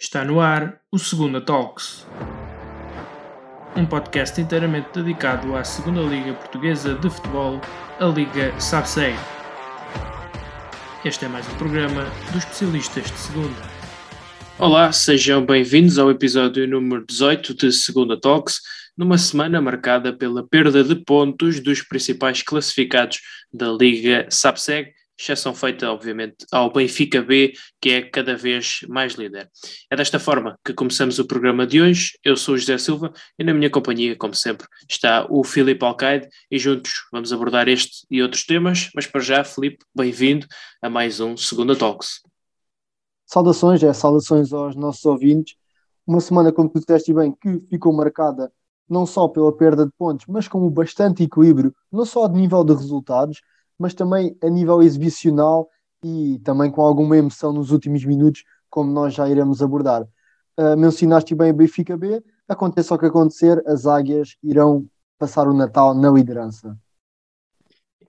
Está no ar o Segunda Talks, um podcast inteiramente dedicado à Segunda Liga Portuguesa de Futebol, a Liga SABSEG. Este é mais um programa dos especialistas de Segunda. Olá, sejam bem-vindos ao episódio número 18 de Segunda Talks, numa semana marcada pela perda de pontos dos principais classificados da Liga SABSEG exceção feita, obviamente, ao Benfica B, que é cada vez mais líder. É desta forma que começamos o programa de hoje. Eu sou o José Silva e na minha companhia, como sempre, está o Filipe Alcaide e juntos vamos abordar este e outros temas. Mas para já, Filipe, bem-vindo a mais um Segunda Talks. Saudações, é, saudações aos nossos ouvintes. Uma semana, como tu disseste bem, que ficou marcada não só pela perda de pontos, mas com bastante equilíbrio, não só de nível de resultados, mas também a nível exibicional e também com alguma emoção nos últimos minutos, como nós já iremos abordar. Uh, mencionaste bem o Benfica B, aconteça o que acontecer, as águias irão passar o Natal na liderança.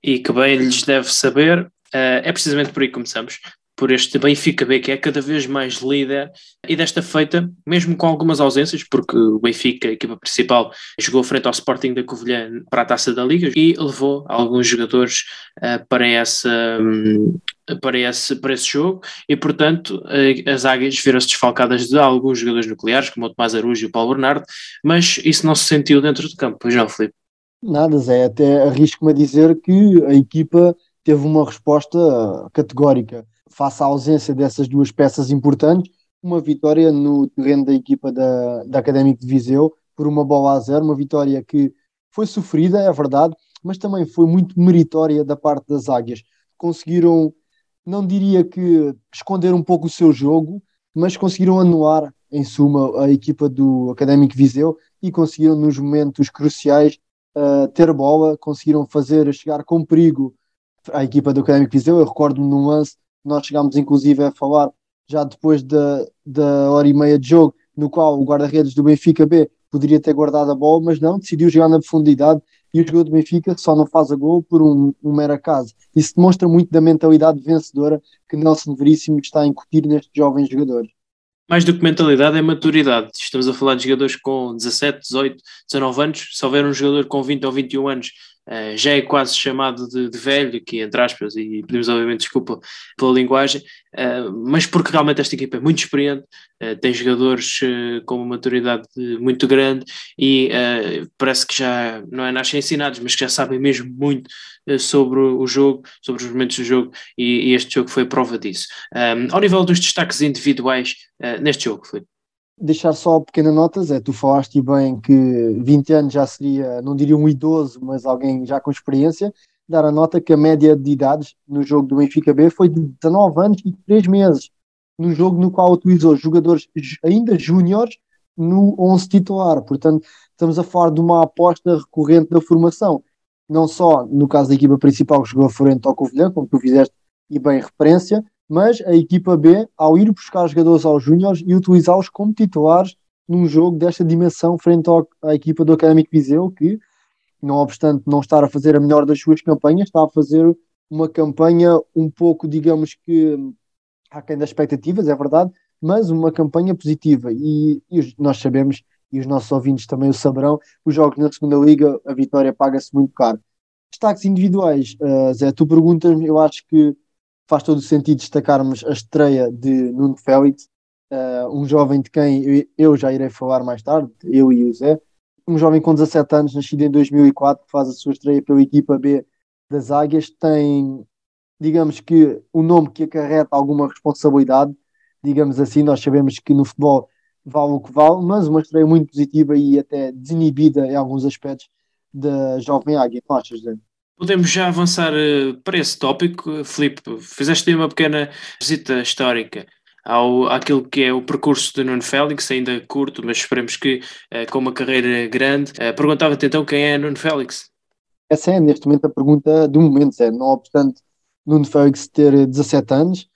E que bem lhes deve saber, uh, é precisamente por aí que começamos por este Benfica B, que é cada vez mais líder, e desta feita, mesmo com algumas ausências, porque o Benfica, a equipa principal, jogou frente ao Sporting da Covilhã para a taça da Liga e levou alguns jogadores uh, para essa. Um, para esse, para esse jogo e, portanto, eh, as águias viram-se desfalcadas de alguns jogadores nucleares, como o Tomás Arujo e o Paulo Bernardo, mas isso não se sentiu dentro do campo, pois não, Filipe? Nada, Zé, até arrisco-me a dizer que a equipa teve uma resposta categórica face à ausência dessas duas peças importantes, uma vitória no terreno da equipa da, da Académico de Viseu por uma bola a zero, uma vitória que foi sofrida, é verdade, mas também foi muito meritória da parte das Águias. Conseguiram, não diria que esconder um pouco o seu jogo, mas conseguiram anular, em suma, a equipa do Académico Viseu e conseguiram, nos momentos cruciais, uh, ter bola, conseguiram fazer chegar com perigo a equipa do Académico Viseu. Eu recordo-me num lance nós chegámos inclusive a falar já depois da, da hora e meia de jogo, no qual o guarda-redes do Benfica B poderia ter guardado a bola, mas não, decidiu jogar na profundidade e o jogador do Benfica só não faz a gol por um, um mero acaso. Isso demonstra muito da mentalidade vencedora que Nelson Veríssimo está a incutir nestes jovens jogadores. Mais do que mentalidade é maturidade. Estamos a falar de jogadores com 17, 18, 19 anos. Se houver um jogador com 20 ou 21 anos uh, já é quase chamado de, de, velho, aqui entre aspas, e pedimos obviamente desculpa pela linguagem, uh, mas porque realmente esta equipa é muito experiente, uh, tem jogadores com uma maturidade muito grande e parece que já não é nascem ensinados, mas que já sabem mesmo muito sobre o jogo, sobre os momentos do jogo, e, e este jogo foi prova disso. Um, ao nível dos destaques individuais neste jogo, Felipe deixar só pequena notas, é, tu falaste bem que 20 anos já seria, não diria um idoso, mas alguém já com experiência, dar a nota que a média de idades no jogo do Benfica B foi de 19 anos e 3 meses, no jogo no qual utilizou jogadores ainda júniores no 11 titular, portanto estamos a falar de uma aposta recorrente da formação, não só no caso da equipa principal que jogou a frente ao Covilhã, como tu fizeste e bem referência, mas a equipa B, ao ir buscar jogadores aos Júniores e utilizá-los como titulares num jogo desta dimensão frente ao, à equipa do Académico Viseu, que, não obstante não estar a fazer a melhor das suas campanhas, está a fazer uma campanha um pouco, digamos que, aquém das expectativas, é verdade, mas uma campanha positiva. E, e nós sabemos, e os nossos ouvintes também o saberão, os jogos na segunda liga, a vitória paga-se muito caro. Destaques individuais, uh, Zé, tu perguntas-me, eu acho que faz todo o sentido destacarmos a estreia de Nuno Félix, uh, um jovem de quem eu já irei falar mais tarde, eu e o Zé, um jovem com 17 anos, nascido em 2004, que faz a sua estreia pela equipa B das Águias, tem, digamos que, um nome que acarreta alguma responsabilidade, digamos assim, nós sabemos que no futebol vale o que vale, mas uma estreia muito positiva e até desinibida em alguns aspectos da jovem Águia, não achas, Zé? Podemos já avançar uh, para esse tópico. Filipe, fizeste uma pequena visita histórica ao, àquilo que é o percurso de Nuno Félix, ainda curto, mas esperemos que uh, com uma carreira grande. Perguntava-te então quem é Nuno Félix? Essa é neste momento a pergunta do momento, é, não obstante Nuno Félix ter 17 anos,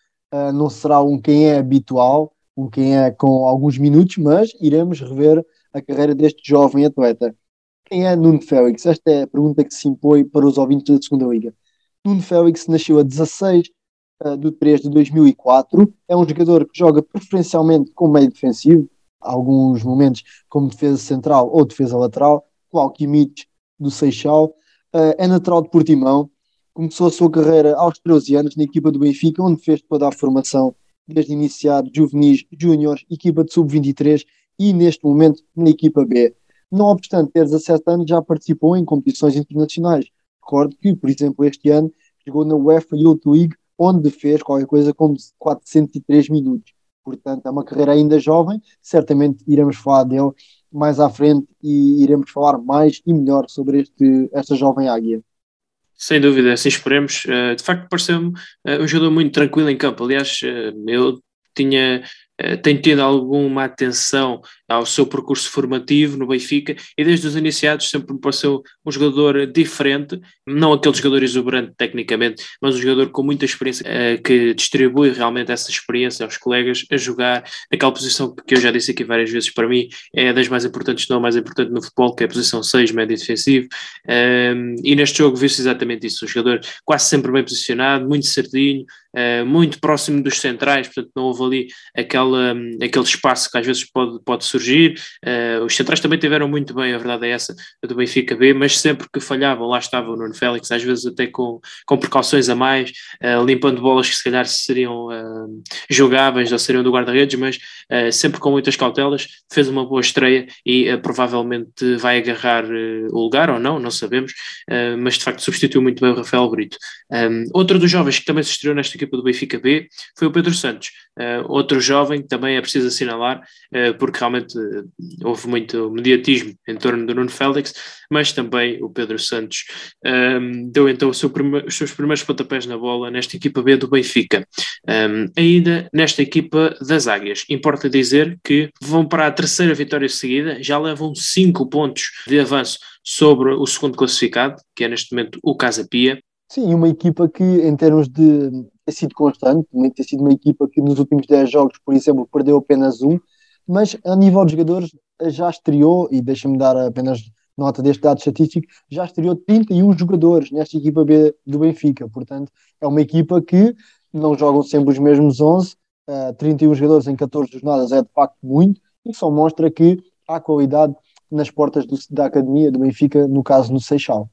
não será um quem é habitual, um quem é com alguns minutos, mas iremos rever a carreira deste jovem atleta. Quem é Nuno Félix? Esta é a pergunta que se impõe para os ouvintes da segunda liga. Nuno Félix nasceu a 16 uh, do 3 de 2004. É um jogador que joga preferencialmente como meio defensivo, alguns momentos como defesa central ou defesa lateral, com Alquimite do Seixal. Uh, é natural de Portimão, começou a sua carreira aos 13 anos na equipa do Benfica, onde fez toda a formação desde iniciar juvenis, júniores, equipa de sub-23 e neste momento na equipa B. Não obstante ter 17 anos, já participou em competições internacionais. Recordo que, por exemplo, este ano jogou na UEFA Youth League, onde fez qualquer coisa como 403 minutos. Portanto, é uma carreira ainda jovem, certamente iremos falar dele mais à frente e iremos falar mais e melhor sobre este, esta jovem águia. Sem dúvida, assim esperemos. Eh, de facto, pareceu-me eh, um jogador muito tranquilo em campo. Aliás, eh, eu tinha tem tido alguma atenção ao seu percurso formativo no Benfica e desde os iniciados sempre me pareceu um jogador diferente, não aquele jogador exuberante tecnicamente, mas um jogador com muita experiência eh, que distribui realmente essa experiência aos colegas a jogar. Naquela posição que eu já disse aqui várias vezes para mim é das mais importantes, não a mais importante no futebol, que é a posição 6, médio defensivo. Ehm, e neste jogo viu-se exatamente isso, um jogador quase sempre bem posicionado, muito certinho, eh, muito próximo dos centrais, portanto não houve ali aquela, aquele espaço que às vezes pode, pode surgir. Uh, os centrais também tiveram muito bem, a verdade é essa, do Benfica B, mas sempre que falhavam, lá estava o Nuno Félix, às vezes até com, com precauções a mais, uh, limpando bolas que se calhar seriam jogáveis ou seriam do guarda-redes, mas sempre com muitas cautelas, fez uma boa estreia e provavelmente vai agarrar o lugar ou não, não sabemos, mas de facto substituiu muito bem o Rafael Brito. Um, outro dos jovens que também se estreou nesta equipa do Benfica B foi o Pedro Santos, uh, outro jovem que também é preciso assinalar, uh, porque realmente uh, houve muito mediatismo em torno do Nuno Félix, mas também o Pedro Santos um, deu então seu os seus primeiros pontapés na bola nesta equipa B do Benfica. Um, ainda nesta equipa das Águias, importa dizer que vão para a terceira vitória seguida, já levam cinco pontos de avanço sobre o segundo classificado, que é neste momento o Casa Pia. Sim, uma equipa que, em termos de ter sido constante, tem sido uma equipa que nos últimos 10 jogos, por exemplo, perdeu apenas um, mas a nível de jogadores já estreou, e deixa-me dar apenas nota deste dado estatístico, já estreou 31 jogadores nesta equipa B do Benfica, portanto é uma equipa que não jogam sempre os mesmos 11, uh, 31 jogadores em 14 jornadas é de facto muito, e só mostra que há qualidade nas portas do, da academia do Benfica, no caso no Seixal.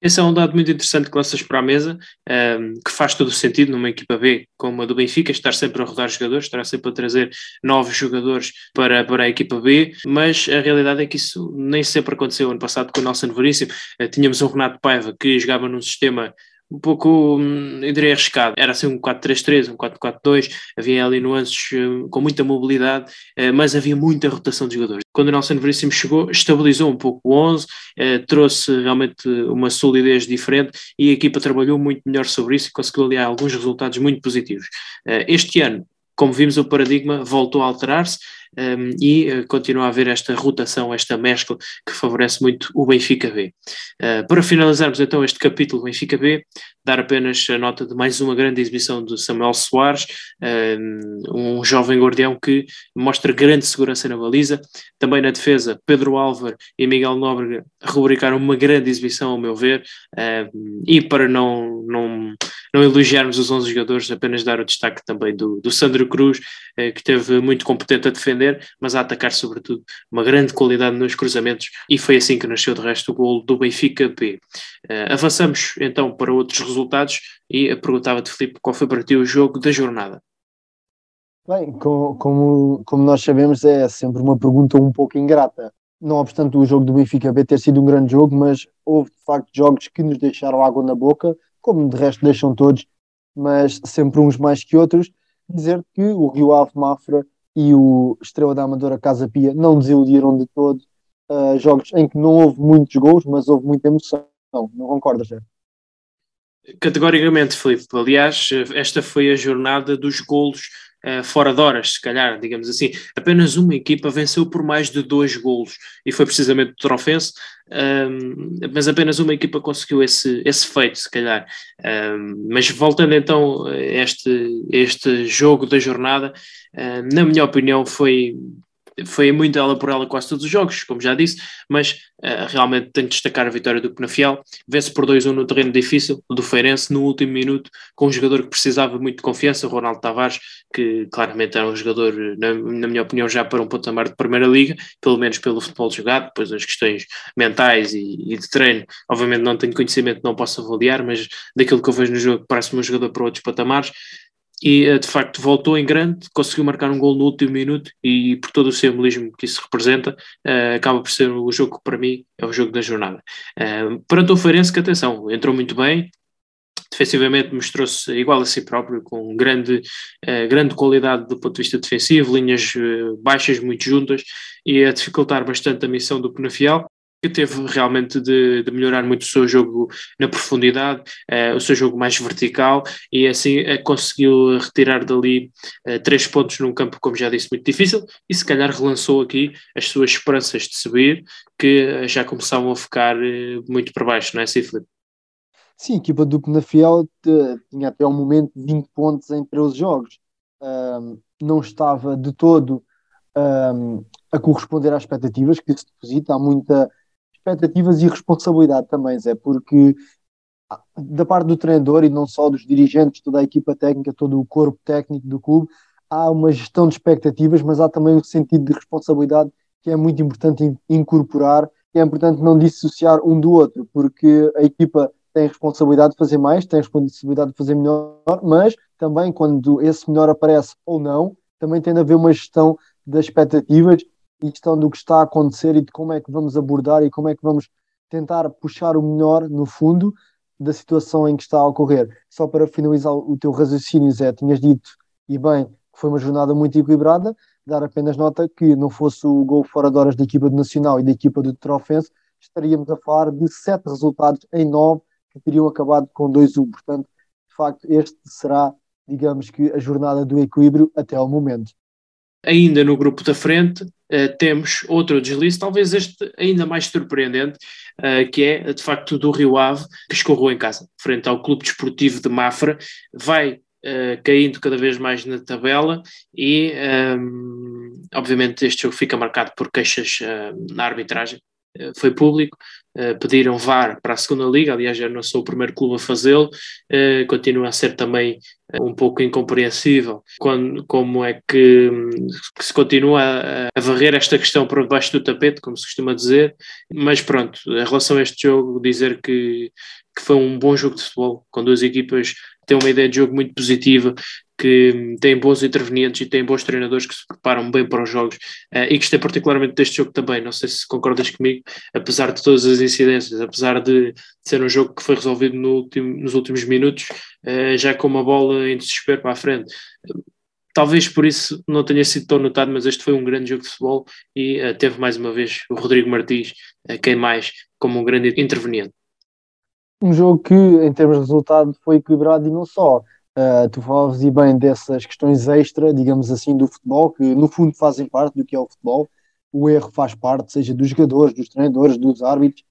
Esse é um dado muito interessante que lanças para a mesa, um, ehm, que faz todo o sentido numa equipa B como a do Benfica, estar sempre a rodar jogadores, estar sempre a trazer novos jogadores para, para a equipa B, mas a realidade é que isso nem sempre aconteceu. Ano passado com o Nelson Veríssimo, uh, tínhamos um Renato Paiva que jogava num sistema um pouco, hum, eu diria, arriscado. Era assim um 4-3-3, um 4-4-2, havia ali nuances hum, com muita mobilidade, eh, mas havia muita rotação de jogadores. Quando o Nelson Veríssimo chegou, estabilizou um pouco o 11, eh, trouxe realmente uma solidez diferente e a equipa trabalhou muito melhor sobre isso e conseguiu ali alguns resultados muito positivos. Eh, este ano, como vimos, o paradigma voltou a alterar-se um, e uh, continua a haver esta rotação, esta mescla que favorece muito o Benfica B. Uh, para finalizarmos então este capítulo Benfica B, dar apenas a nota de mais uma grande exibição de Samuel Soares, um, jovem guardião que mostra grande segurança na baliza, também na defesa Pedro Álvaro e Miguel Nóbrega rubricaram uma grande exibição ao meu ver, e para não, não, não elogiarmos os 11 jogadores, apenas dar o destaque também do, do Sandro Cruz, eh, que esteve muito competente a defender, mas a atacar sobretudo uma grande qualidade nos cruzamentos e foi assim que nasceu de resto o gol do Benfica B. Uh, avançamos então para outros resultados e perguntava-te Filipe qual foi para ti o jogo da jornada. Bem, como, como, como nós sabemos é sempre uma pergunta um pouco ingrata, não obstante o jogo do Benfica B ter sido um grande jogo, mas houve de facto jogos que nos deixaram água na boca, como de resto deixam todos, mas sempre uns mais que outros, dizer que o Rio Ave Mafra e o Estrela da Amadora Casa Pia não desiludiram de todo. Uh, jogos em que não houve muitos gols, mas houve muita emoção. Não, não concordas, é? Categoricamente, Filipe. Aliás, esta foi a jornada dos golos uh, fora de horas, se calhar, digamos assim. Apenas uma equipa venceu por mais de dois golos e foi precisamente o Trofense, um, mas apenas uma equipa conseguiu esse, esse feito, se calhar. Um, mas voltando então a este, este jogo da jornada, uh, na minha opinião, foi foi muito ela por ela quase todos os jogos, como já disse, mas uh, realmente tenho de destacar a vitória do Penafiel, vence por 2-1 no terreno difícil, do Feirense, no último minuto, com um jogador que precisava muito de confiança, Ronaldo Tavares, que claramente era um jogador, na, na minha opinião, já para um patamar de Primeira Liga, pelo menos pelo futebol jogado, depois as questões mentais e, e de treino, obviamente não tenho conhecimento, não posso avaliar, mas daquilo que eu vejo no jogo, parece-me um jogador para outros patamares, e eh, de facto voltou em grande, conseguiu marcar um gol no último minuto e por todo o simbolismo que isso representa, uh, acaba por ser o jogo que para mim é o jogo da jornada. Uh, perante o Feirense, que atenção, entrou muito bem, defensivamente mostrou-se igual a si próprio, com grande, grande qualidade do ponto de vista defensivo, linhas baixas muito juntas e a dificultar bastante a missão do Penafiel que teve realmente de, de, melhorar muito o seu jogo na profundidade, uh, o seu jogo mais vertical e assim uh, conseguiu retirar dali uh, três pontos num campo, como já disse, muito difícil e se calhar relançou aqui as suas esperanças de subir que já começavam a ficar muito para baixo, não é assim? Sim, a equipa do Penafiel tinha até um momento 20 pontos em 13 jogos. Um, não estava de todo um, a corresponder às expectativas que se deposita. Há muita expectativas e responsabilidade também, Zé, porque da parte do treinador e não só dos dirigentes, toda a equipa técnica, todo o corpo técnico do clube, há uma gestão de expectativas, mas há também um sentido de responsabilidade que é muito importante incorporar, é importante não dissociar um do outro, porque a equipa tem responsabilidade de fazer mais, tem responsabilidade de fazer melhor, mas também quando esse melhor aparece ou não, também tem de haver uma gestão das expectativas e questão do que está a acontecer e de como é que vamos abordar e como é que vamos tentar puxar o melhor no fundo da situação em que está a ocorrer. Só para finalizar o teu raciocínio, Zé, tinhas dito, e bem, que foi uma jornada muito equilibrada, dar apenas nota que não fosse o gol fora de horas da equipa do Nacional e da equipa do Trofense, estaríamos a falar de sete resultados em nove que teriam acabado com 2-1. Portanto, de facto, este será, digamos que, a jornada do equilíbrio até ao momento. Ainda no grupo da frente, uh, temos outro deslize, talvez este ainda mais surpreendente, uh, que é de facto do Rio Ave, que escorreu em casa, frente ao Clube Desportivo de Mafra, vai Uh, caindo cada vez mais na tabela e um, obviamente este jogo fica marcado por queixas uh, na arbitragem. Uh, foi público, pediram VAR para a segunda liga, aliás já não sou o primeiro clube a fazê-lo, continua a ser também um pouco incompreensível quando, como é que, que, se continua a, a varrer esta questão por debaixo do tapete, como se costuma dizer, mas pronto, em relação a este jogo, dizer que, que foi um bom jogo de futebol, com duas equipas têm uma ideia de jogo muito positiva, que têm bons intervenientes e têm bons treinadores que se preparam bem para os jogos uh, e gostei particularmente deste jogo também, não sei se concordas comigo, apesar de todas as incidências, apesar de ser um jogo que foi resolvido no último, nos últimos minutos, uh, já com uma bola em desespero para a frente. talvez por isso não tenha sido tão notado, mas este foi um grande jogo de futebol e uh, teve mais uma vez o Rodrigo Martins, quem mais, como um grande interveniente. Um jogo que, em termos de resultado, foi equilibrado e não só Uh, tu falavas e bem dessas questões extra, digamos assim, do futebol, que no fundo fazem parte do que é o futebol. O erro faz parte, seja dos jogadores, dos treinadores, dos árbitros.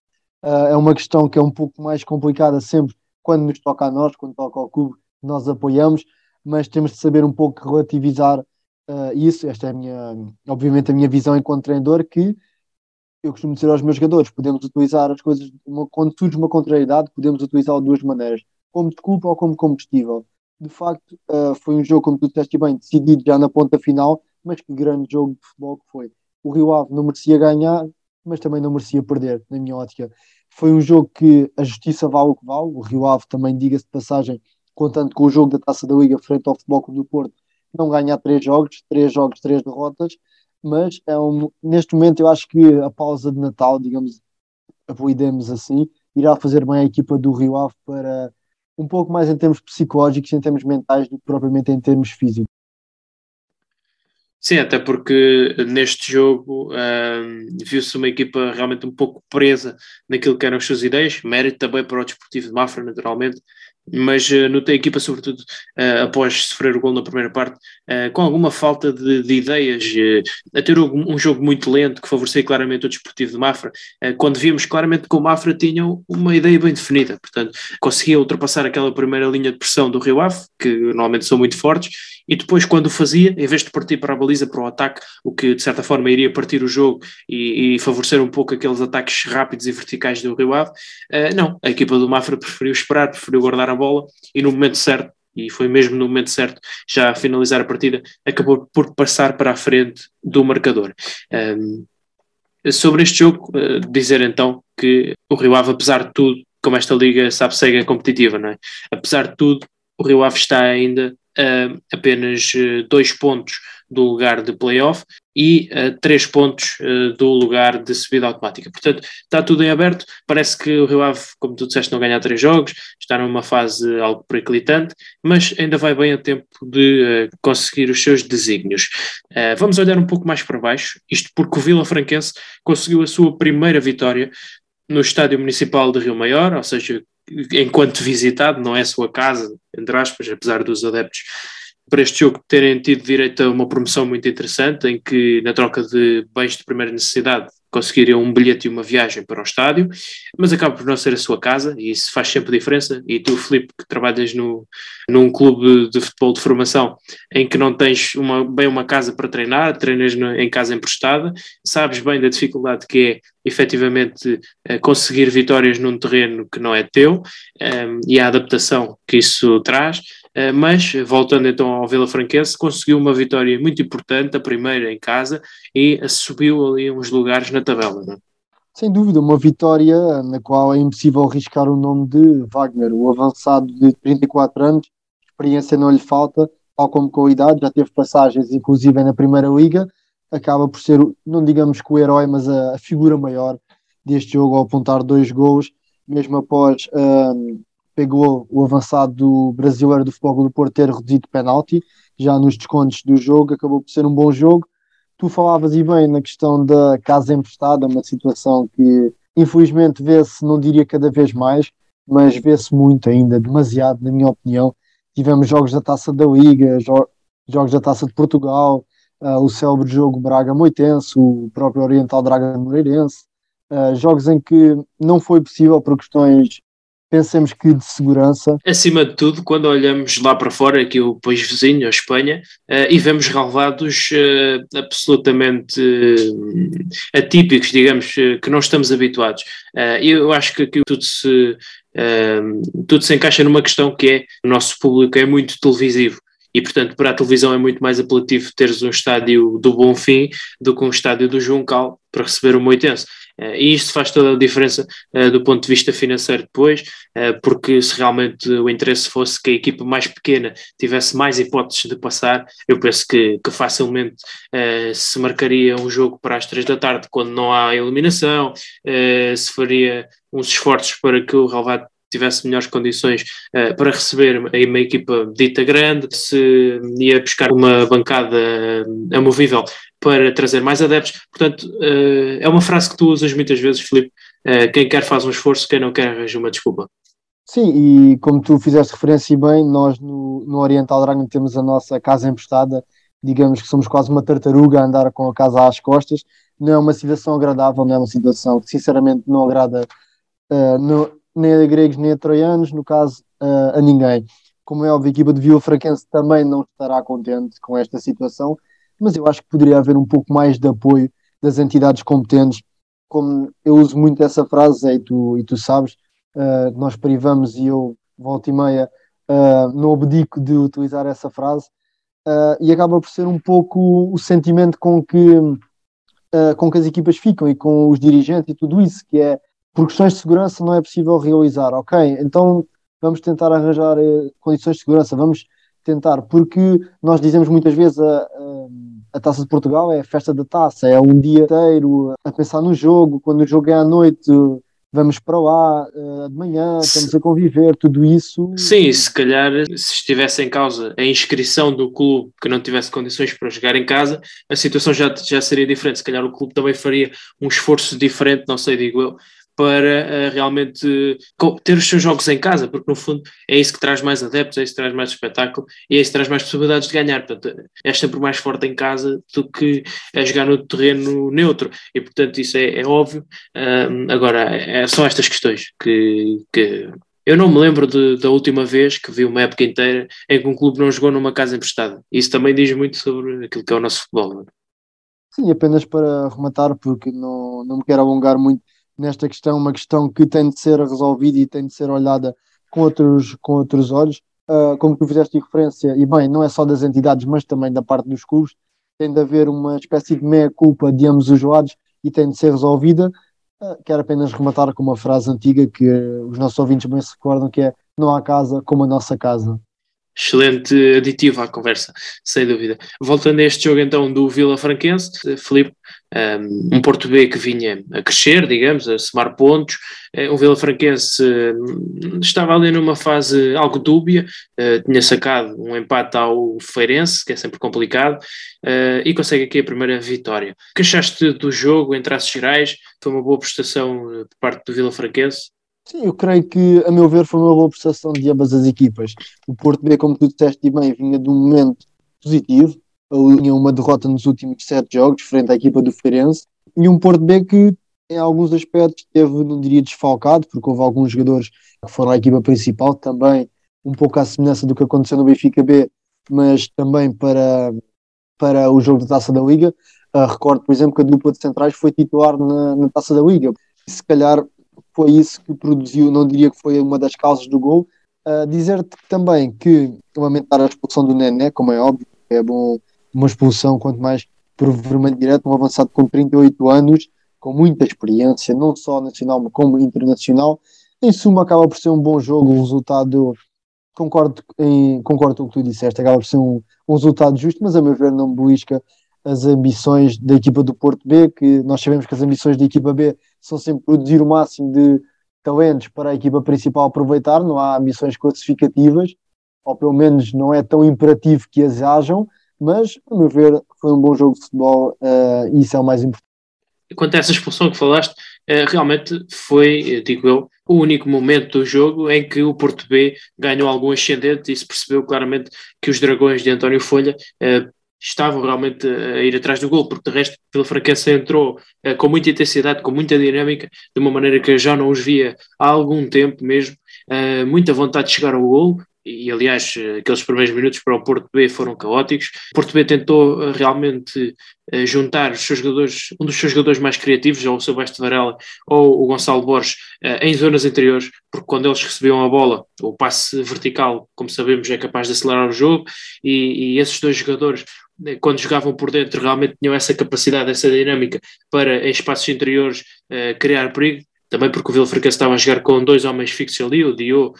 Uh, é uma questão que é um pouco mais complicada sempre quando nos toca a nós, quando toca ao clube, nós apoiamos, mas temos de saber um pouco relativizar uh, isso. Esta é a minha, obviamente, a minha visão enquanto treinador, que eu costumo dizer aos meus jogadores, podemos utilizar as coisas, uma, quando surge uma contrariedade, podemos utilizá-lo de duas maneiras, como desculpa ou como combustível de facto, uh, foi um jogo, como tu disseste bem, decidido já na ponta final, mas que grande jogo de futebol que foi. O Rio Ave não merecia ganhar, mas também não merecia perder, na minha ótica. Foi um jogo que a justiça vale o que vale. O Rio Ave também, diga-se de passagem, contando com o jogo da Taça da Liga frente ao Futebol Clube do Porto, não ganhar três jogos, três jogos, três derrotas, mas é um, neste momento eu acho que a pausa de Natal, digamos, apelidemos assim, irá fazer bem a equipa do Rio Ave para um pouco mais em termos psicológicos, em termos mentais, do que propriamente em termos físicos. Sim, até porque neste jogo um, viu-se uma equipa realmente um pouco presa naquilo que eram as suas ideias, mérito também para o Desportivo de Mafra, naturalmente, mas uh, notei a equipa, sobretudo uh, após sofrer o gol na primeira parte, uh, com alguma falta de, de ideias, a ter um, um, jogo muito lento que favorecia claramente o Desportivo de Mafra, quando víamos claramente que o Mafra tinha uma ideia bem definida, portanto, conseguia ultrapassar aquela primeira linha de pressão do Rio Ave, que normalmente são muito fortes, e depois, quando fazia, em vez de partir para a baliza, para o ataque, o que de certa forma iria partir o jogo e, e favorecer um pouco aqueles ataques rápidos e verticais do Rio Ave, uh, não, a equipa do Mafra preferiu esperar, preferiu guardar a bola e no momento certo, e foi mesmo no momento certo, já a finalizar a partida, acabou por passar para a frente do marcador. Um, sobre este jogo, uh, dizer então que o Rio Ave, apesar de tudo, como esta liga sabe segue competitiva, não é? Apesar de tudo, o Rio Ave está ainda uh, apenas uh, dois pontos do lugar de playoff e uh, três pontos uh, do lugar de subida automática. Portanto, está tudo em aberto. Parece que o Rio Ave, como tu disseste, não ganha três jogos, está numa fase algo periclitante, mas ainda vai bem a tempo de conseguir os seus desígnios. vamos olhar um pouco mais para baixo, isto porque o Vila Franquense conseguiu a sua primeira vitória no Estádio Municipal de Rio Maior, ou seja, enquanto visitado, não é sua casa, entre aspas, apesar dos adeptos para este jogo terem tido direito a uma promoção muito interessante, em que na troca de bens de primeira necessidade conseguiriam um bilhete e uma viagem para o estádio, mas acaba por não ser a sua casa e isso faz sempre diferença. E tu, Filipe, que trabalhas no, num clube de futebol de formação em que não tens uma, bem uma casa para treinar, treinas em casa emprestada, sabes bem da dificuldade que é efetivamente eh, conseguir vitórias num terreno que não é teu eh, e a adaptação que isso traz. Eh, mas, voltando então ao Vila Franquense, conseguiu uma vitória muito importante, a primeira em casa, e subiu ali uns lugares na tabela. Não? É? Sem dúvida, uma vitória na qual é impossível arriscar o nome de Wagner, o avançado de 34 anos, experiência não lhe falta, tal como qualidade, já teve passagens inclusive na Primeira Liga, acaba por ser, não digamos que o herói, mas a, a figura maior deste jogo ao apontar dois gols, mesmo após um, pegou o avançado do brasileiro do Futebol do Porto ter reduzido penalti, já nos descontos do jogo, acabou por ser um bom jogo. Tu falavas e bem na questão da casa emprestada, uma situação que infelizmente vê-se, não diria cada vez mais, mas vê-se muito ainda, demasiado, na minha opinião. Tivemos jogos da Taça da Liga, jo jogos da Taça de Portugal, uh, o célebre jogo Braga-Moitense, o próprio Oriental Braga-Moreirense, uh, jogos em que não foi possível por questões pensemos que de segurança. Acima de tudo, quando olhamos lá para fora, aqui o país vizinho, a Espanha, uh, e vemos relevados uh, absolutamente uh, atípicos, digamos, que não estamos habituados. eu acho que aqui tudo se, tudo se encaixa numa questão que é o nosso público é muito televisivo e portanto para a televisão é muito mais apelativo teres um estádio do Bonfim do que um estádio do Juncal para receber o Moitense. Uh, e isto faz toda a diferença uh, do ponto de vista financeiro depois, uh, porque se realmente o interesse fosse que a equipa mais pequena tivesse mais hipóteses de passar, eu penso que, que facilmente se marcaria um jogo para as três da tarde quando não há eliminação, se faria uns esforços para que o relevado tivesse melhores condições uh, para receber uma equipa dita grande, se ia buscar uma bancada amovível para trazer mais adeptos. Portanto, uh, é uma frase que tu usas muitas vezes, Filipe: uh, quem quer faz um esforço, quem não quer arranja uma desculpa. Sim, e como tu fizeste referência e bem, nós no, no Oriental Dragon temos a nossa casa emprestada, digamos que somos quase uma tartaruga a andar com a casa às costas. Não é uma situação agradável, não é uma situação que sinceramente não agrada uh, nem gregos nem troianos, no caso a ninguém. Como é óbvio, a equipa de Vila Fraquense também não estará contente com esta situação, mas eu acho que poderia haver um pouco mais de apoio das entidades competentes. Como eu uso muito essa frase, e tu, e tu sabes, uh, nós privamos e eu, volta e meia, uh, não obdico de utilizar essa frase, uh, e acaba por ser um pouco o sentimento com que, com que as equipas ficam e com os dirigentes e tudo isso, que é por questões de segurança não é possível realizar, ok? Então vamos tentar arranjar eh, condições de segurança, vamos tentar, porque nós dizemos muitas vezes a, a, a, taça de Portugal é a festa da taça, é um dia inteiro a pensar no jogo, quando o jogo é à noite, vamos para lá uh, de manhã, estamos a conviver, tudo isso. Sim, se calhar se estivesse em causa a inscrição do clube que não tivesse condições para jogar em casa, a situação já, já seria diferente. Se calhar o clube também faria um esforço diferente, não sei, digo eu, para uh, realmente ter os seus jogos em casa, porque no fundo é isso que traz mais adeptos, é isso que traz mais espetáculo e é isso que traz mais possibilidades de ganhar. Portanto, é sempre mais forte em casa do que a jogar no terreno neutro e, portanto, isso é, é óbvio. Uh, agora, é, são estas questões que, que Eu não me lembro de, da última vez que vi uma época inteira em que um clube não jogou numa casa emprestada. Isso também diz muito sobre aquilo que é o nosso futebol. É? Sim, apenas para rematar, porque não, não me quero alongar muito nesta questão, uma questão que tem de ser resolvida e tem de ser olhada com outros, com outros olhos. Uh, como tu fizeste referência, e bem, não é só das entidades, mas também da parte dos clubes, tem de haver uma espécie de meia-culpa de ambos os lados e tem de ser resolvida. Uh, quero apenas rematar com uma frase antiga que os nossos ouvintes bem se recordam, que é não há casa como a nossa casa excelente aditivo à conversa, sem dúvida. Voltando a este jogo então do Vila Franquense, Filipe, um Porto B que vinha a crescer, digamos, a somar pontos, eh, um Vila Franquense hum, estava ali numa fase algo dúbia, uh, tinha sacado um empate ao Feirense, que é sempre complicado, e consegue aqui a primeira vitória. O que achaste do jogo em traços gerais? Foi uma boa prestação por parte do Vila Franquense? Sim, eu creio que, a meu ver, foi uma boa prestação de ambas as equipas. O Porto B, como tu disseste bem, vinha de um momento positivo, tinha uma derrota nos últimos sete jogos, frente à equipa do Feirense, e um Porto B que, em alguns aspectos, teve, não diria desfalcado, porque houve alguns jogadores que foram à equipa principal, também um pouco à semelhança do que aconteceu no Benfica B, mas também para, para o jogo da Taça da Liga. Uh, recordo, por exemplo, que a dupla de centrais foi titular na, na Taça da Liga. Se calhar foi isso que produziu, não diria que foi uma das causas do gol. Uh, Dizer-te também que lamentar a expulsão do Nené, como é óbvio, é bom uma expulsão, quanto mais por vermelho direto, um avançado com 38 anos, com muita experiência, não só nacional, como internacional. Em suma, acaba por ser um bom jogo, um resultado. Concordo, em, concordo com o que tu disseste, acaba por ser um, um resultado justo, mas a meu ver não belisca as ambições da equipa do Porto B, que nós sabemos que as ambições da equipa B são sempre produzir o máximo de talentos para a equipa principal aproveitar, não há missões classificativas, ou pelo menos não é tão imperativo que as hajam, mas, a meu ver, foi um bom jogo de futebol uh, e isso é o mais importante. Quanto a essa expulsão que falaste, uh, realmente foi, digo eu, o único momento do jogo em que o Porto B ganhou algum ascendente e se percebeu claramente que os dragões de António Folha estavam realmente a ir atrás do gol, porque de resto pela fraqueza entrou uh, com muita intensidade, com muita dinâmica, de uma maneira que eu já não os via há algum tempo mesmo, uh, muita vontade de chegar ao gol, e aliás aqueles primeiros minutos para o Porto B foram caóticos. O Porto B tentou realmente juntar os seus jogadores, um dos seus jogadores mais criativos, ou o Sebastião Varela ou o Gonçalo Borges, em zonas interiores, porque quando eles recebiam a bola, o passe vertical, como sabemos, é capaz de acelerar o jogo, e, e esses dois jogadores, quando jogavam por dentro, realmente tinham essa capacidade, essa dinâmica para, em espaços interiores, uh, criar perigo. Também porque o Vila Franquense estava a jogar com dois homens fixos ali, o Dio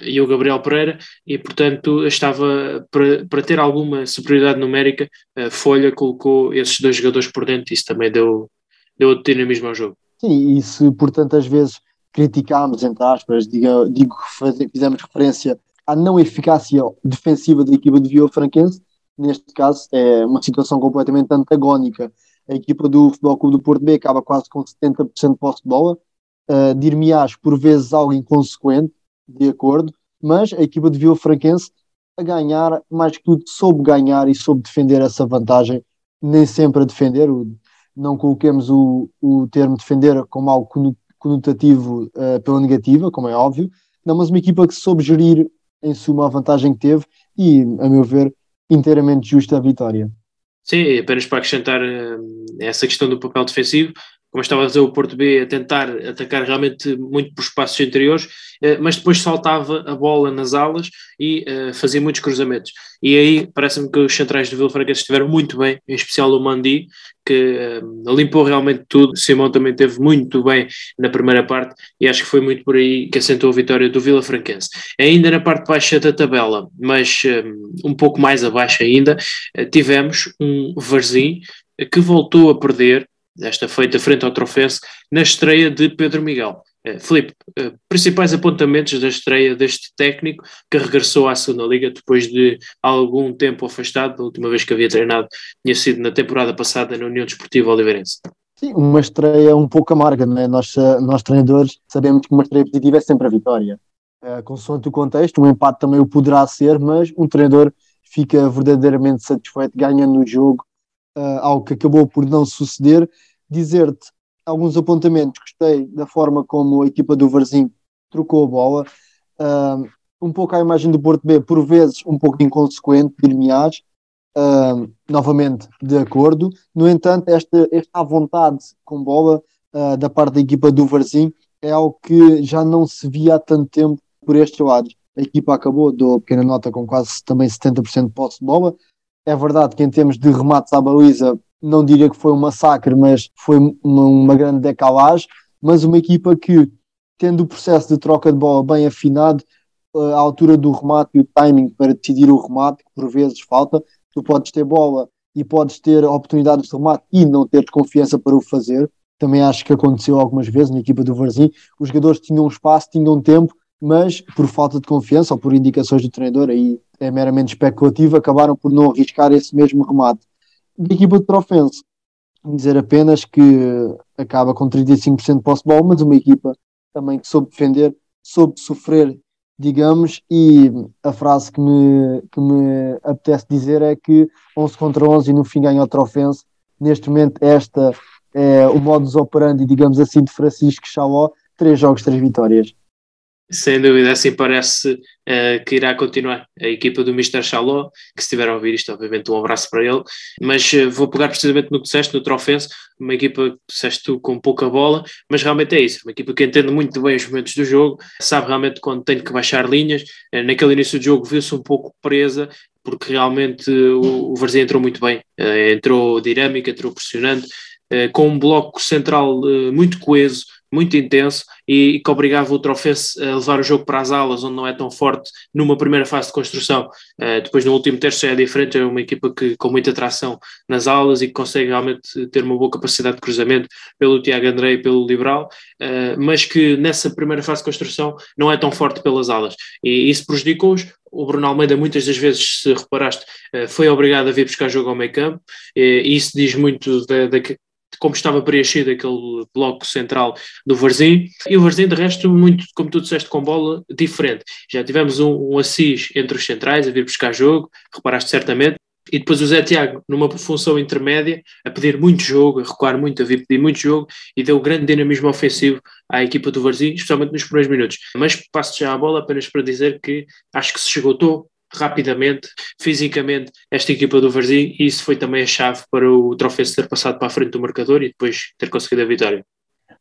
e o Gabriel Pereira, e portanto estava para, para ter alguma superioridade numérica. A Folha colocou esses dois jogadores por dentro, e isso também deu, deu outro dinamismo ao jogo. Sim, e se por tantas vezes criticámos, entre aspas, digo, digo fizemos referência à não eficácia defensiva da equipa de Vila Franquense, neste caso é uma situação completamente antagónica. A equipa do Futebol Clube do Porto B acaba quase com 70% de posse de bola, uh, dir-me-ás por vezes algo inconsequente, de acordo, mas a equipa de Vila Franquense a ganhar, mais que tudo, soube ganhar e soube defender essa vantagem, nem sempre a defender, o, não coloquemos o, o termo defender como algo conotativo uh, pela negativa, como é óbvio, não, mas uma equipa que soube gerir em suma a vantagem que teve e, a meu ver, inteiramente justa a vitória. Sim, apenas para acrescentar uh, essa questão do papel defensivo, como estava a dizer, o Porto B a tentar atacar realmente muito por espaços interiores, eh, mas depois saltava a bola nas alas e uh, fazia muitos cruzamentos. E aí parece-me que os centrais do Vila Franquense estiveram muito bem, em especial o Mandi, que uh, limpou realmente tudo. Simão também teve muito bem na primeira parte e acho que foi muito por aí que assentou a vitória do Vila Franquense. Ainda na parte baixa da tabela, mas um, pouco mais abaixo ainda, tivemos um Varzim que voltou a perder esta feita frente ao Trofense, na estreia de Pedro Miguel. Uh, Filipe, uh, principais apontamentos da estreia deste técnico que regressou à segunda liga depois de algum tempo afastado, a última vez que havia treinado tinha sido na temporada passada na União Desportiva Oliveirense. Sim, uma estreia um pouco amarga, né? nós, nós treinadores sabemos que uma estreia positiva é sempre a vitória. Consoante o contexto, um empate também o poderá ser, mas um treinador fica verdadeiramente satisfeito ganhando o jogo, uh, algo que acabou por não suceder, dizer-te alguns apontamentos. Gostei da forma como a equipa do Varzim trocou a bola. uh, um pouco à imagem do Porto B, por vezes um pouco inconsequente, dir-me-ás, uh, novamente de acordo. No entanto, esta, esta vontade com bola uh, da parte da equipa do Varzim é algo que já não se via há tanto tempo por estes lados. A equipa acabou, dou pequena nota, com quase também 70% de posse de bola. É verdade que em termos de remates à baliza, não diria que foi um massacre, mas foi uma, uma grande decalagem. Mas uma equipa que, tendo o processo de troca de bola bem afinado, a altura do remate e o timing para decidir o remate, que por vezes falta, tu podes ter bola e podes ter oportunidades de remate e não ter confiança para o fazer. Também acho que aconteceu algumas vezes na equipa do Varzim. Os jogadores tinham espaço, tinham tempo, mas por falta de confiança ou por indicações do treinador, aí é meramente especulativo, acabaram por não arriscar esse mesmo remate. Da equipa de Trofense, dizer apenas que acaba com 35% de posse de bola, mas uma equipa também que soube defender, soube sofrer digamos, e a frase que me, que me apetece dizer é que 11 contra 11 e no fim ganha outra ofensa. Neste momento, esta é o modus operandi, digamos assim, de Francisco Chauó, três jogos, três vitórias. Sem dúvida, assim parece uh, que irá continuar a equipa do Mr. Chaló, que se estiver a ouvir isto, obviamente um abraço para ele, mas uh, vou pegar precisamente no que disseste, no Trofense, uma equipa, disseste tu, com pouca bola, mas realmente é isso, uma equipa que entende muito bem os momentos do jogo, sabe realmente quando tem que baixar linhas, uh, naquele início do jogo viu-se um pouco presa, porque realmente o, o Varzim entrou muito bem, entrou dinâmica, entrou pressionante, com um bloco central muito coeso, muito intenso e, e que obrigava o Trofense a levar o jogo para as alas, onde não é tão forte numa primeira fase de construção. Uh, depois no último terço é diferente, é uma equipa que com muita tração nas alas e que consegue realmente ter uma boa capacidade de cruzamento pelo Tiago André e pelo Liberal, uh, mas que nessa primeira fase de construção não é tão forte pelas alas. E isso prejudicou-os, o Bruno Almeida muitas das vezes, se reparaste, eh, foi obrigado a vir buscar jogo ao meio campo, e isso diz muito da, da, como estava preenchido aquele bloco central do Varzim, e o Varzim de resto muito, como tu disseste, com bola diferente. Já tivemos um, um Assis entre os centrais a vir buscar jogo, reparaste certamente, e depois o Zé Tiago numa função intermédia, a pedir muito jogo, a recuar muito, a vir pedir muito jogo, e deu grande dinamismo ofensivo à equipa do Varzim, especialmente nos primeiros minutos. Mas passo já a bola apenas para dizer que acho que se esgotou rapidamente, fisicamente, esta equipa do Varzim e isso foi também a chave para o Trofense ter passado para a frente do marcador e depois ter conseguido a vitória.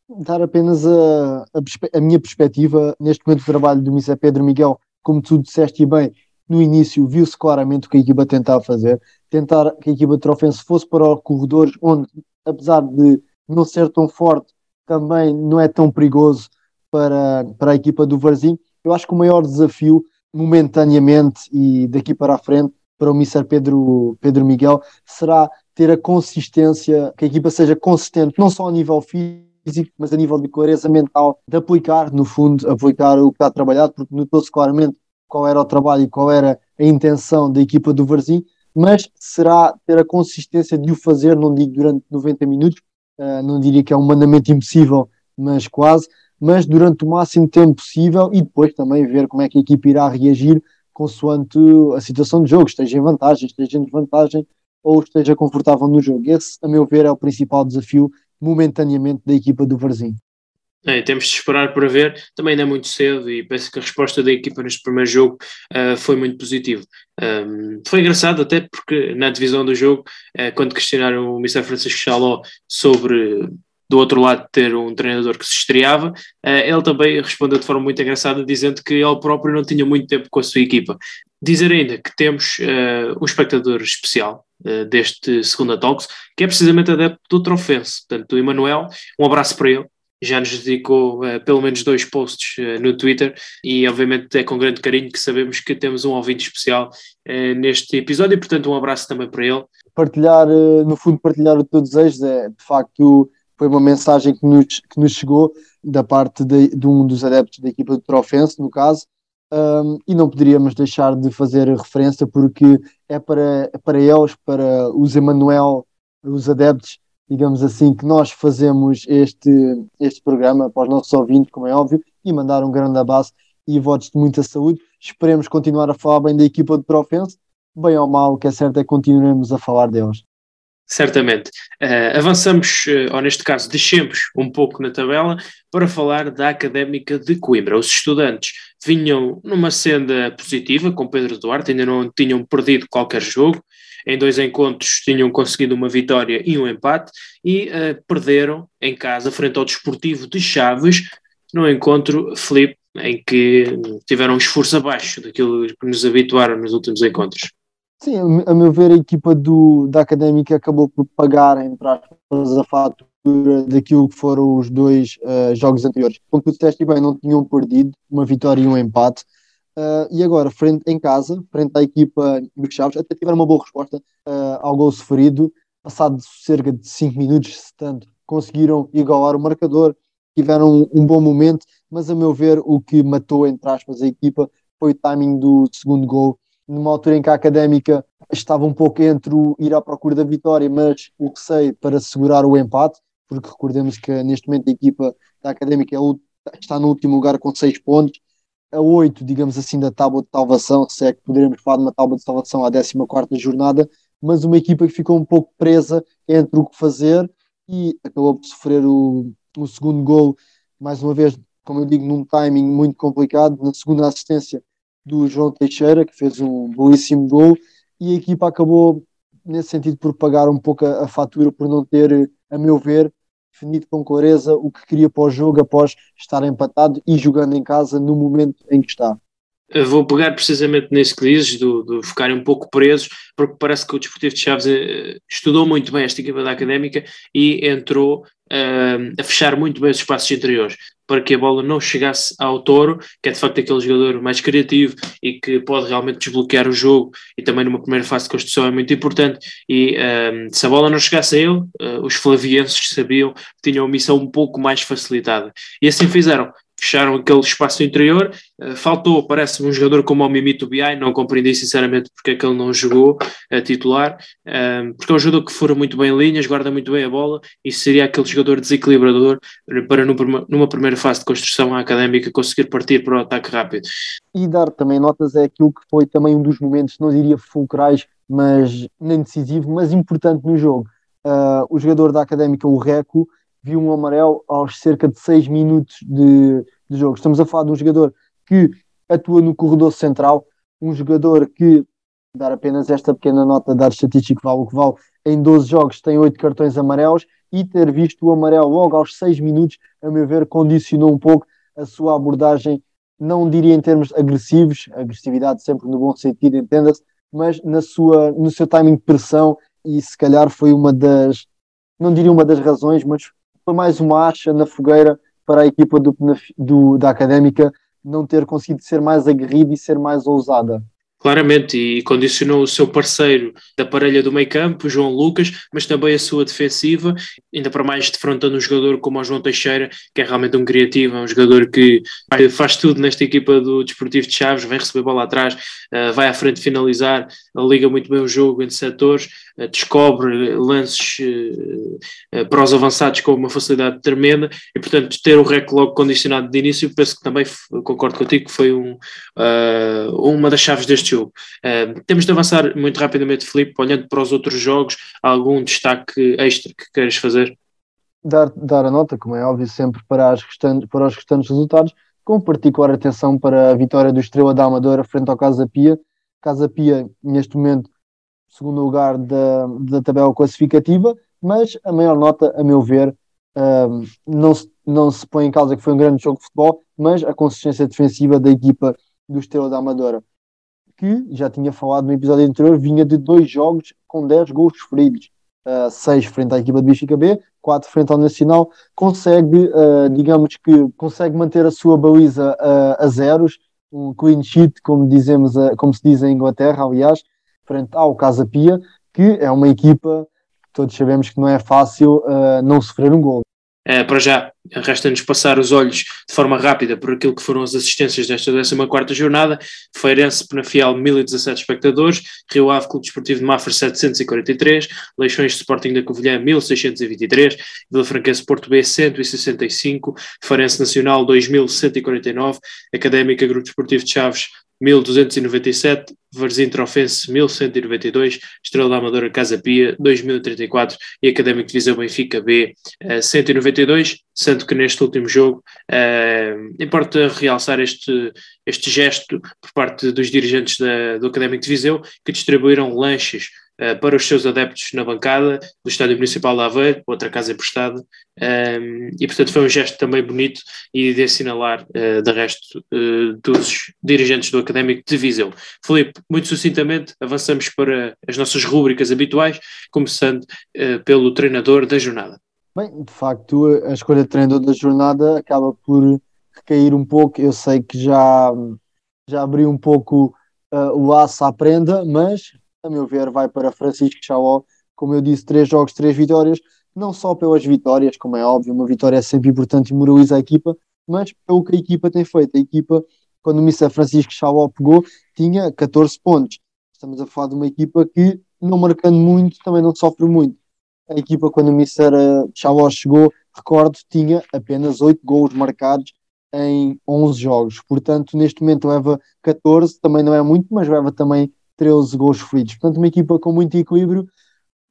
Dar apenas a, a, a minha perspectiva neste momento do trabalho do Missa Pedro Miguel, como tu disseste bem, no início viu-se claramente o que a equipa tentava fazer, tentar que a equipa de Trofense fosse para os corredores onde, apesar de não ser tão forte, também não é tão perigoso para, para a equipa do Varzim. Eu acho que o maior desafio momentaneamente e daqui para a frente para o Mr. Pedro, Pedro Miguel será ter a consistência, que a equipa seja consistente, não só a nível físico, mas a nível de clareza mental, de aplicar, no fundo, aplicar o que está trabalhado, porque notou-se claramente qual era o trabalho e qual era a intenção da equipa do Varzim, mas será ter a consistência de o fazer, não digo durante 90 minutos, uh, não diria que é um mandamento impossível, mas quase, mas durante o máximo tempo possível e depois também ver como é que a equipe irá reagir consoante a situação de jogo, esteja em vantagem, esteja em desvantagem ou esteja confortável no jogo. Esse, a meu ver, é o principal desafio momentaneamente da equipa do Varzim. É, temos de esperar para ver, também ainda é muito cedo e penso que a resposta da equipa neste primeiro jogo uh, foi muito positiva. Um, foi engraçado até porque na divisão do jogo, uh, quando questionaram o Mr. Francisco Chaló sobre do outro lado ter um treinador que se estreava, eh, ele também respondeu de forma muito engraçada, dizendo que ele próprio não tinha muito tempo com a sua equipa. Dizer ainda que temos uh, um espectador especial uh, deste segundo Talks, que é precisamente adepto do Trofense, portanto, o Emanuel, um abraço para ele, já nos dedicou uh, pelo menos dois posts uh, no Twitter e obviamente é com grande carinho que sabemos que temos um ouvinte especial uh, neste episódio e portanto um abraço também para ele. Partilhar, no fundo partilhar o teu desejo é de facto foi uma mensagem que nos, que nos chegou da parte de, de um dos adeptos da equipa do Trofense, no caso, um, e não poderíamos deixar de fazer referência porque é para, é para eles, para os Emanuel, os adeptos, digamos assim, que nós fazemos este, este programa para os nossos ouvintes, como é óbvio, e mandar um grande abraço e votos de muita saúde. Esperemos continuar a falar bem da equipa do Trofense, bem ou mal, o que é certo é que continuaremos a falar deles. Certamente. Uh, avançamos, uh, ou neste caso, descemos um pouco na tabela para falar da Académica de Coimbra. Os estudantes vinham numa senda positiva com Pedro Duarte, ainda não tinham perdido qualquer jogo. Em dois encontros tinham conseguido uma vitória e um empate e uh, perderam em casa frente ao Desportivo de Chaves no encontro Felipe, em que tiveram um esforço abaixo daquilo que nos habituaram nos últimos encontros. Sim, a meu ver, a equipa do, da Académica acabou por pagar, entre aspas, a fatura daquilo que foram os dois uh, jogos anteriores. Como tu disseste bem, não tinham perdido, uma vitória e um empate. Uh, e agora, frente, em casa, frente à equipa dos Chaves, até tiveram uma boa resposta uh, ao gol sofrido. Passado cerca de 5 minutos, se tanto, conseguiram igualar o marcador, tiveram um, um bom momento, mas a meu ver, o que matou, entre aspas, a equipa foi o timing do segundo gol numa altura em que a académica estava um pouco entre o ir à procura da vitória, mas o sei para segurar o empate, porque recordemos que neste momento a equipa da académica é está no último lugar com 6 pontos, a 8, digamos assim, da tábua de salvação, se é que poderemos falar de uma tábua de salvação à 14 jornada, mas uma equipa que ficou um pouco presa entre o que fazer e acabou por sofrer o, o segundo gol, mais uma vez, como eu digo, num timing muito complicado, na segunda assistência do João Teixeira, que fez um belíssimo gol, e a equipa acabou, nesse sentido, por pagar um pouco a, a fatura, por não ter, a meu ver, definido com clareza o que queria para o jogo após estar empatado e jogando em casa no momento em que está. Vou pegar precisamente nisso que dizes, do, do ficarem um pouco presos, porque parece que o Desportivo de Chaves eh, estudou muito bem esta equipa da Académica e entrou uh, a fechar muito bem os espaços interiores para que a bola não chegasse ao Toro, que é de facto aquele jogador mais criativo e que pode realmente desbloquear o jogo e também numa primeira fase de construção é muito importante e um, se a bola não chegasse a ele, uh, os flavienses sabiam que tinham uma missão um pouco mais facilitada. E assim fizeram, fecharam aquele espaço interior. Uh, faltou, parece um jogador como o Mimito BI, não compreendi sinceramente porque é que ele não jogou a titular, uh, porque é um jogador que fura muito bem linhas, guarda muito bem a bola e seria aquele jogador desequilibrador para numa, numa primeira fase de construção académica conseguir partir para o ataque rápido. E dar também notas é aquilo que foi também um dos momentos, não diria fulcrais, mas nem decisivo, mas importante no jogo. Uh, o jogador da Académica, o Reco, viu um amarelo aos cerca de 6 minutos de, de jogo. Estamos a falar de um jogador que atua no corredor central, um jogador que, dar apenas esta pequena nota, dar estatístico vale o que vale, em 12 jogos tem 8 cartões amarelos e ter visto o amarelo logo aos 6 minutos, a meu ver, condicionou um pouco a sua abordagem, não diria em termos agressivos, agressividade sempre no bom sentido, entenda-se, mas na sua, no seu timing de pressão e se calhar foi uma das, não diria uma das razões, mas foi mais uma acha na fogueira para a equipa do, do, da Académica não ter conseguido ser mais aguerrida e ser mais ousada claramente, e condicionou o seu parceiro da parelha do meio campo, João Lucas, mas também a sua defensiva, ainda para mais defrontando um jogador como o João Teixeira, que é realmente um criativo, é um jogador que faz tudo nesta equipa do Desportivo de Chaves, vem receber bola atrás, eh, vai à frente finalizar, liga muito bem o jogo entre setores, eh, descobre lances eh, para os avançados com uma facilidade tremenda, e portanto ter o rec logo condicionado de início, penso que também, concordo contigo, que foi um, uma das chaves deste jogo. Uh, temos de avançar muito rapidamente, Filipe, olhando para os outros jogos, algum destaque extra que queres fazer? Dar, dar a nota, como é óbvio, sempre para, as restantes, para os restantes resultados, com particular atenção para a vitória do Estrela da Amadora frente ao Casa Pia. Casa Pia, neste momento, segundo lugar da, da tabela classificativa, mas a maior nota, a meu ver, um, não, se, não se põe em causa que foi um grande jogo de futebol, mas a consistência defensiva da equipa do Estrela da Amadora que, já tinha falado no episódio anterior, vinha de dois jogos com 10 gols feridos. Uh, seis frente à equipa de Benfica B, quatro frente ao Nacional, consegue, uh, digamos que consegue manter a sua baliza uh, a zeros, um clean sheet, como, dizemos, como se diz em Inglaterra, aliás, frente ao Casa Pia, que é uma equipa que todos sabemos que não é fácil não sofrer um gol. Uh, para já, resta-nos passar os olhos de forma rápida por aquilo que foram as assistências desta 14 jornada. Feirense Penafiel, 1017 espectadores, Rio Ave Clube Desportivo de Mafra, 743, Leixões Sporting da Covilhã, 1623, Vila Franquense Porto B, 165, Feirense Nacional, 2149, Académica Grupo Desportivo de Chaves, 1297, Varzim Trofense 1192, Estrela da Amadora Casa Pia 2034 e Académico de Visão Benfica B 192, sendo que neste último jogo uh, importa realçar este, este gesto por parte dos dirigentes da, do Académico de Viseu que distribuíram lanches para os seus adeptos na bancada do Estádio Municipal de Aveiro, outra casa emprestada, um, e portanto foi um gesto também bonito e de assinalar uh, de resto uh, dos dirigentes do Académico de Viseu. Felipe, muito sucintamente avançamos para as nossas rúbricas habituais, começando uh, pelo treinador da jornada. Bem, de facto, a escolha de treinador da jornada acaba por recair um pouco. Eu sei que já, já abri um pouco o aço à prenda, mas a meu ver vai para Francisco Chauó. Como eu disse, três jogos, três vitórias não só pelas vitórias, como é óbvio, uma vitória é sempre importante e moraliza a equipa, mas pelo que a equipa tem feito. A equipa, quando o Missa Francisco Chauó pegou, tinha 14 pontos. Estamos a falar de uma equipa que, não marcando muito, também não sofre muito. A equipa, quando o Missa Chauó chegou, recordo, tinha apenas 8 gols marcados em 11 jogos. Portanto, neste momento leva 14, também não é muito, mas leva também 13 gols feridos. Portanto, uma equipa com muito equilíbrio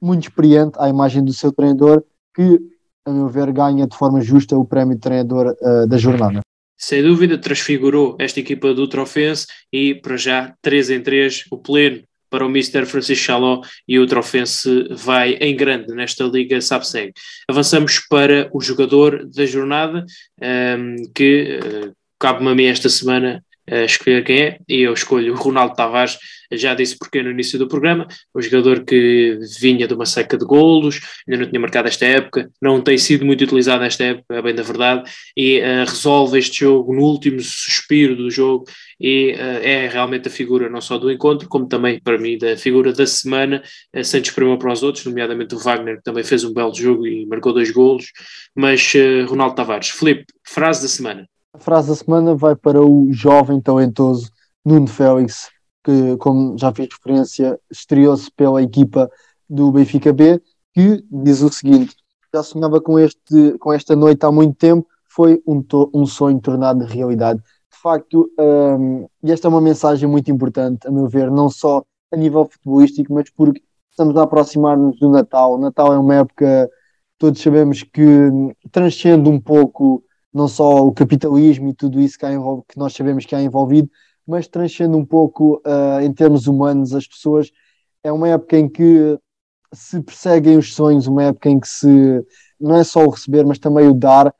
muito experiente à imagem do seu treinador, que, a meu ver, ganha de forma justa o prémio de treinador uh, da jornada. Sem dúvida, transfigurou esta equipa do Trofense e, para já, 3 em 3, o pleno para o Mr. Francisco Chaló e o Trofense vai em grande nesta Liga SAPSEG. Avançamos para o jogador da jornada, um, ehm, que uh, cabe-me a mim esta semana uh, escolher quem é, e eu escolho o Ronaldo Tavares, já disse porque no início do programa, o jogador que vinha de uma seca de golos, ainda não tinha marcado esta época, não tem sido muito utilizado nesta época, é bem da verdade, e uh, resolve este jogo no último suspiro do jogo e uh, é realmente a figura não só do encontro, como também para mim da figura da semana, uh, sem para os outros, nomeadamente o Wagner, que também fez um belo jogo e marcou dois golos, mas Ronaldo Tavares. Felipe, frase da semana. A frase da semana vai para o jovem talentoso Nuno Félix, que, como já fiz referência, estreou-se pela equipa do Benfica B, que diz o seguinte: já sonhava com, este, com esta noite há muito tempo, foi um, um sonho tornado realidade. De facto, um, e esta é uma mensagem muito importante, a meu ver, não só a nível futebolístico, mas porque estamos a aproximar-nos do Natal. O Natal é uma época, todos sabemos que transcende um pouco não só o capitalismo e tudo isso que, que nós sabemos que há envolvido, mas transcende um pouco uh, em termos humanos as pessoas. É uma época em que se perseguem os sonhos, uma época em que se não é só o receber, mas também o dar,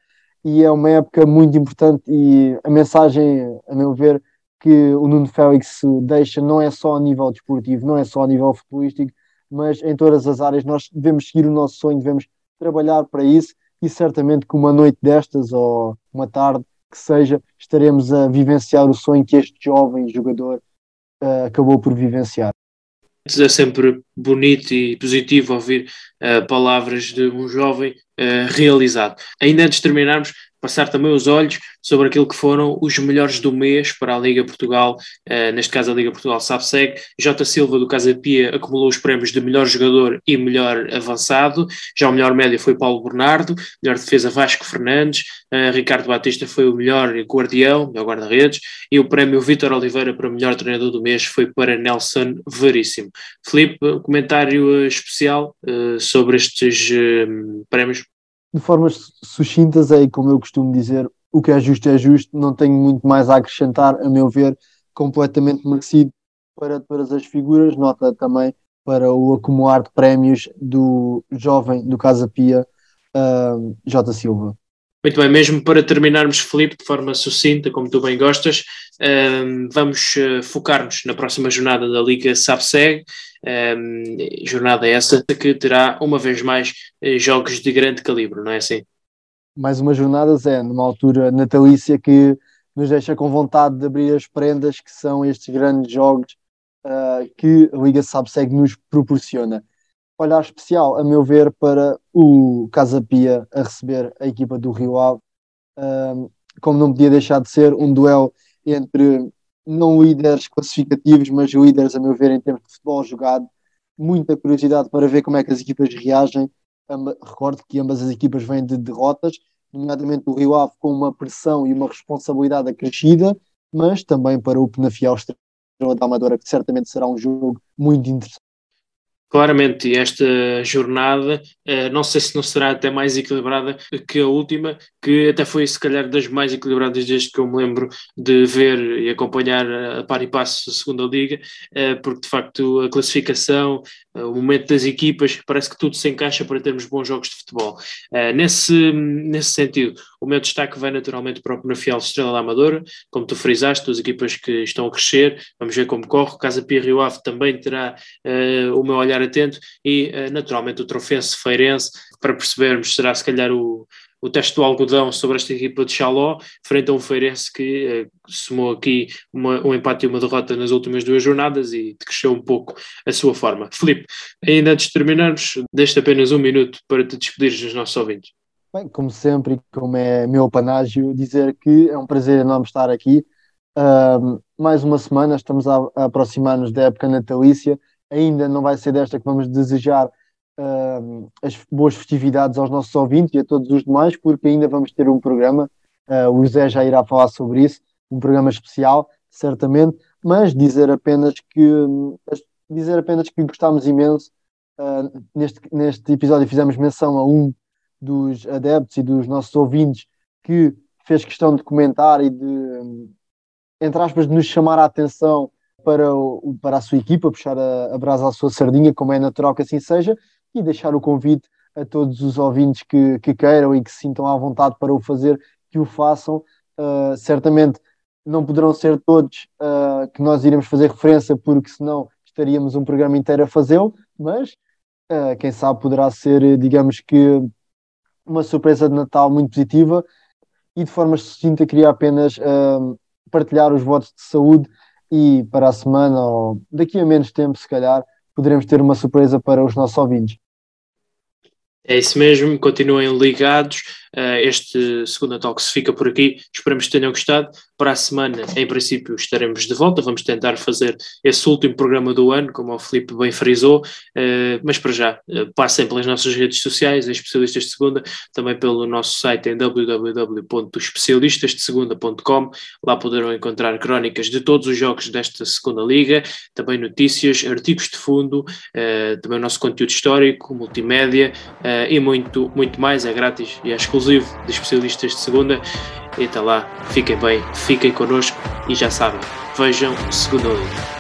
e é uma época muito importante. E a mensagem, a meu ver, que o Nuno Félix deixa não é só a nível desportivo, não é só a nível futebolístico, mas em todas as áreas nós devemos seguir o nosso sonho, devemos trabalhar para isso e certamente que uma noite destas ou uma tarde que seja, estaremos a vivenciar o sonho que este jovem jogador uh, acabou por vivenciar. É sempre bonito e positivo ouvir uh, palavras de um jovem uh, realizado. Ainda antes de terminarmos, passar também os olhos sobre aquilo que foram os melhores do mês para a Liga Portugal, uh, neste caso a Liga Portugal SAPSEG. J. Silva do Casa Pia acumulou os prémios de melhor jogador e melhor avançado, já o melhor médio foi Paulo Bernardo, melhor defesa Vasco Fernandes, uh, Ricardo Batista foi o melhor guardião, melhor guarda-redes, e o prémio Vítor Oliveira para melhor treinador do mês foi para Nelson Veríssimo. Felipe, um comentário especial uh, sobre estes prémios? De formas sucintas, é como eu costumo dizer, o que é justo é justo, não tenho muito mais a acrescentar, a meu ver, completamente merecido para todas as figuras, nota também para o acumular de prémios do jovem do Casa Pia, uh, J. Silva. Muito bem, mesmo para terminarmos, Felipe, de forma sucinta, como tu bem gostas, um, vamos uh, focar-nos na próxima jornada da Liga SAPSEG, um, jornada essa que terá uma vez mais uh, jogos de grande calibre, não é assim? Mais uma jornada, Zé, numa altura natalícia que nos deixa com vontade de abrir as prendas que são estes grandes jogos uh, que a Liga SAPSEG nos proporciona olhar especial, a meu ver, para o Casa Pia a receber a equipa do Rio Ave. Um, como não podia deixar de ser um duelo entre não líderes classificativos, mas líderes, a meu ver, em termos de futebol jogado. Muita curiosidade para ver como é que as equipas reagem. recordo que ambas as equipas vêm de derrotas, nomeadamente o Rio Ave com uma pressão e uma responsabilidade acrescida, mas também para o Penafiel Estrela da Amadora, que certamente será um jogo muito interessante. Claramente, esta jornada, eh, não sei se não será até mais equilibrada que a última, que até foi se calhar das mais equilibradas desde que eu me lembro de ver e acompanhar a par e passo a segunda liga, eh, porque de facto a classificação, eh, o momento das equipas, parece que tudo se encaixa para termos bons jogos de futebol. Nesse, nesse sentido, o meu destaque vai naturalmente para o Penafiel Estrela da Amadora, como tu frisaste, duas equipas que estão a crescer, vamos ver como corre, Casa Pia Rio Ave também terá o meu olhar atento e uh, naturalmente o Trofense Feirense para percebermos será se calhar o, o teste do algodão sobre esta equipa de Xaló, frente a um Feirense que uh, somou aqui uma, um empate e uma derrota nas últimas duas jornadas e cresceu um pouco a sua forma. Filipe, ainda antes de terminarmos, deixo apenas um minuto para te despedir dos nossos ouvintes. Bem, como sempre, e como é meu panágio, dizer que é um prazer enorme estar aqui. Mais uma semana, estamos a aproximar-nos da época natalícia ainda não vai ser desta que vamos desejar uh, as boas festividades aos nossos ouvintes e a todos os demais, porque ainda vamos ter um programa, uh, o José já irá falar sobre isso, um programa especial, certamente, mas dizer apenas que dizer apenas que gostámos imenso. Uh, neste, neste episódio fizemos menção a um dos adeptos e dos nossos ouvintes que fez questão de comentar e de, entre aspas, de nos chamar a atenção para, o, para a sua equipa, puxar a, a brasa à sua sardinha, como é natural que assim seja, e deixar o convite a todos os ouvintes que, que queiram e que se sintam à vontade para o fazer, que o façam. Uh, certamente não poderão ser todos uh, que nós iremos fazer referência, porque senão estaríamos um programa inteiro a fazê-lo, mas uh, quem sabe poderá ser, digamos que, uma surpresa de Natal muito positiva e de forma sucinta queria apenas partilhar os votos de saúde e para a semana, ou daqui a menos tempo, se calhar, poderemos ter uma surpresa para os nossos ouvintes. É isso mesmo, continuem ligados. Uh, este segundo Talks fica por aqui. Esperamos que tenham gostado. Para a semana, em princípio, estaremos de volta. Vamos tentar fazer esse último programa do ano, como o Felipe bem frisou. Uh, mas para já, uh, passem pelas nossas redes sociais, em Especialistas de Segunda, também pelo nosso site em www.especialistasdesegunda.com. Lá poderão encontrar crónicas de todos os jogos desta segunda liga, também notícias, artigos de fundo, também o nosso conteúdo histórico, multimédia e muito, muito mais. É grátis e é exclusivo de especialistas de segunda. E até lá, fiquem bem, fiquem connosco e já sabem, vejam Segunda Liga.